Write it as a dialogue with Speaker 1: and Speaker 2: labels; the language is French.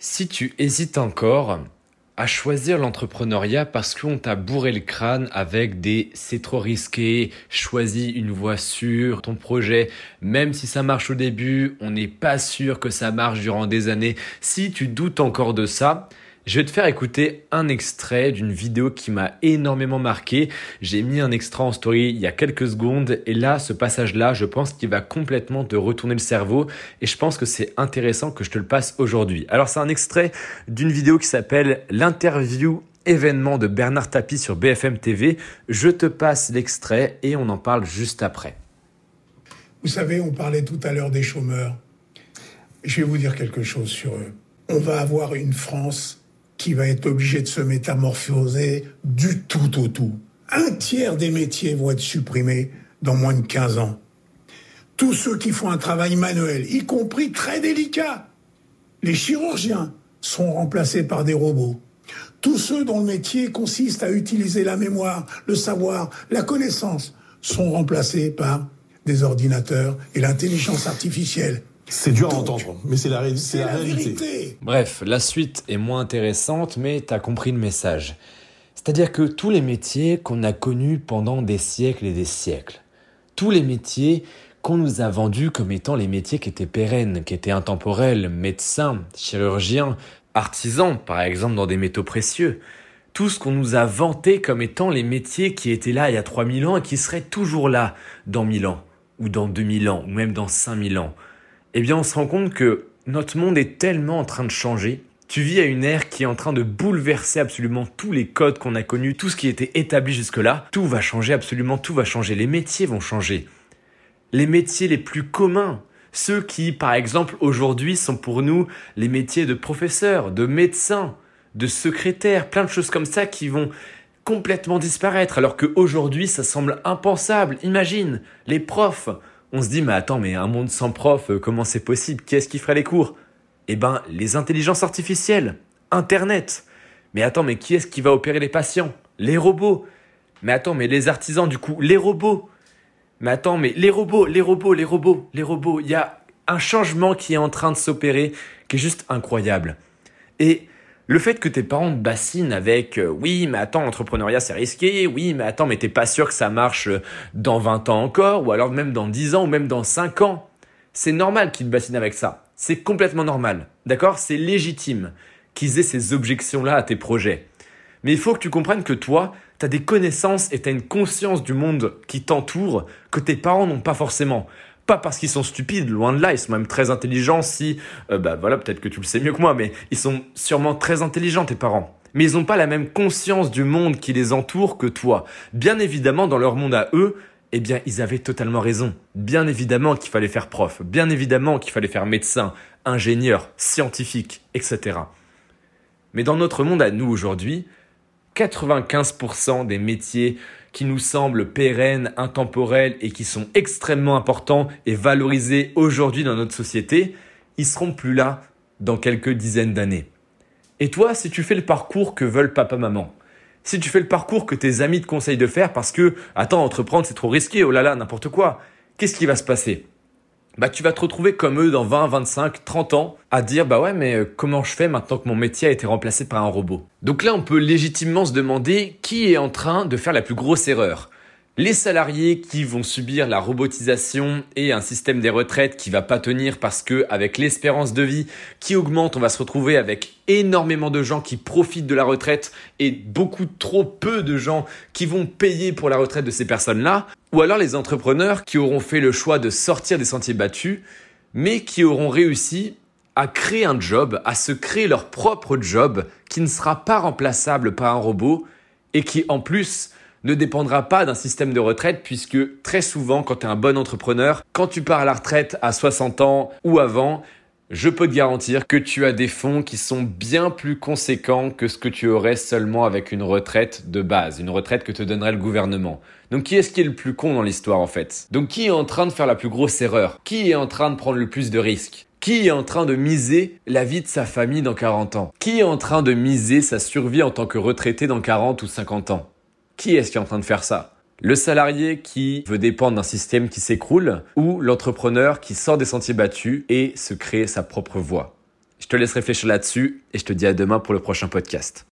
Speaker 1: Si tu hésites encore à choisir l'entrepreneuriat parce qu'on t'a bourré le crâne avec des c'est trop risqué, choisis une voie sûre, ton projet, même si ça marche au début, on n'est pas sûr que ça marche durant des années. Si tu doutes encore de ça, je vais te faire écouter un extrait d'une vidéo qui m'a énormément marqué. J'ai mis un extrait en story il y a quelques secondes et là, ce passage-là, je pense qu'il va complètement te retourner le cerveau et je pense que c'est intéressant que je te le passe aujourd'hui. Alors, c'est un extrait d'une vidéo qui s'appelle l'interview événement de Bernard Tapie sur BFM TV. Je te passe l'extrait et on en parle juste après.
Speaker 2: Vous savez, on parlait tout à l'heure des chômeurs. Je vais vous dire quelque chose sur eux. On va avoir une France qui va être obligé de se métamorphoser du tout au tout. Un tiers des métiers vont être supprimés dans moins de 15 ans. Tous ceux qui font un travail manuel, y compris très délicat, les chirurgiens, seront remplacés par des robots. Tous ceux dont le métier consiste à utiliser la mémoire, le savoir, la connaissance, sont remplacés par des ordinateurs et l'intelligence artificielle.
Speaker 3: C'est dur à entendre, mais c'est la, la, réalité.
Speaker 1: Bref, la suite est moins intéressante, mais tu as compris le message. C'est-à-dire que tous les métiers qu'on a connus pendant des siècles et des siècles, tous les métiers qu'on nous a vendus comme étant les métiers qui étaient pérennes, qui étaient intemporels, médecins, chirurgiens, artisans, par exemple dans des métaux précieux, tout ce qu'on nous a vanté comme étant les métiers qui étaient là il y a 3000 ans et qui seraient toujours là dans 1000 ans, ou dans 2000 ans, ou même dans 5000 ans eh bien on se rend compte que notre monde est tellement en train de changer. Tu vis à une ère qui est en train de bouleverser absolument tous les codes qu'on a connus, tout ce qui était établi jusque-là. Tout va changer, absolument tout va changer. Les métiers vont changer. Les métiers les plus communs, ceux qui, par exemple, aujourd'hui sont pour nous les métiers de professeurs, de médecins, de secrétaires, plein de choses comme ça qui vont complètement disparaître, alors qu'aujourd'hui ça semble impensable. Imagine, les profs, on se dit, mais attends, mais un monde sans prof, euh, comment c'est possible? Qu'est-ce qui ferait les cours? Eh ben, les intelligences artificielles, Internet. Mais attends, mais qui est-ce qui va opérer les patients? Les robots. Mais attends, mais les artisans, du coup, les robots. Mais attends, mais les robots, les robots, les robots, les robots. Il y a un changement qui est en train de s'opérer qui est juste incroyable. Et le fait que tes parents te bassinent avec euh, oui, mais attends, l'entrepreneuriat c'est risqué, oui, mais attends, mais t'es pas sûr que ça marche euh, dans 20 ans encore, ou alors même dans 10 ans, ou même dans 5 ans. C'est normal qu'ils te bassinent avec ça. C'est complètement normal. D'accord? C'est légitime qu'ils aient ces objections-là à tes projets. Mais il faut que tu comprennes que toi, tu as des connaissances et tu as une conscience du monde qui t'entoure que tes parents n'ont pas forcément. Pas parce qu'ils sont stupides, loin de là, ils sont même très intelligents si, euh, bah voilà, peut-être que tu le sais mieux que moi, mais ils sont sûrement très intelligents, tes parents. Mais ils n'ont pas la même conscience du monde qui les entoure que toi. Bien évidemment, dans leur monde à eux, eh bien, ils avaient totalement raison. Bien évidemment qu'il fallait faire prof, bien évidemment qu'il fallait faire médecin, ingénieur, scientifique, etc. Mais dans notre monde à nous aujourd'hui, 95% des métiers qui nous semblent pérennes, intemporels et qui sont extrêmement importants et valorisés aujourd'hui dans notre société, ils seront plus là dans quelques dizaines d'années. Et toi, si tu fais le parcours que veulent papa-maman, si tu fais le parcours que tes amis te conseillent de faire parce que, attends, entreprendre c'est trop risqué, oh là là, n'importe quoi, qu'est-ce qui va se passer? Bah tu vas te retrouver comme eux dans 20, 25, 30 ans à dire bah ouais mais euh, comment je fais maintenant que mon métier a été remplacé par un robot? Donc là on peut légitimement se demander qui est en train de faire la plus grosse erreur les salariés qui vont subir la robotisation et un système des retraites qui va pas tenir parce que avec l'espérance de vie qui augmente, on va se retrouver avec énormément de gens qui profitent de la retraite et beaucoup trop peu de gens qui vont payer pour la retraite de ces personnes-là, ou alors les entrepreneurs qui auront fait le choix de sortir des sentiers battus mais qui auront réussi à créer un job, à se créer leur propre job qui ne sera pas remplaçable par un robot et qui en plus ne dépendra pas d'un système de retraite puisque très souvent quand tu es un bon entrepreneur, quand tu pars à la retraite à 60 ans ou avant, je peux te garantir que tu as des fonds qui sont bien plus conséquents que ce que tu aurais seulement avec une retraite de base, une retraite que te donnerait le gouvernement. Donc qui est-ce qui est le plus con dans l'histoire en fait? Donc qui est en train de faire la plus grosse erreur? Qui est en train de prendre le plus de risques? Qui est en train de miser la vie de sa famille dans 40 ans? Qui est en train de miser sa survie en tant que retraité dans 40 ou 50 ans? Qui est-ce qui est en train de faire ça? Le salarié qui veut dépendre d'un système qui s'écroule ou l'entrepreneur qui sort des sentiers battus et se crée sa propre voie? Je te laisse réfléchir là-dessus et je te dis à demain pour le prochain podcast.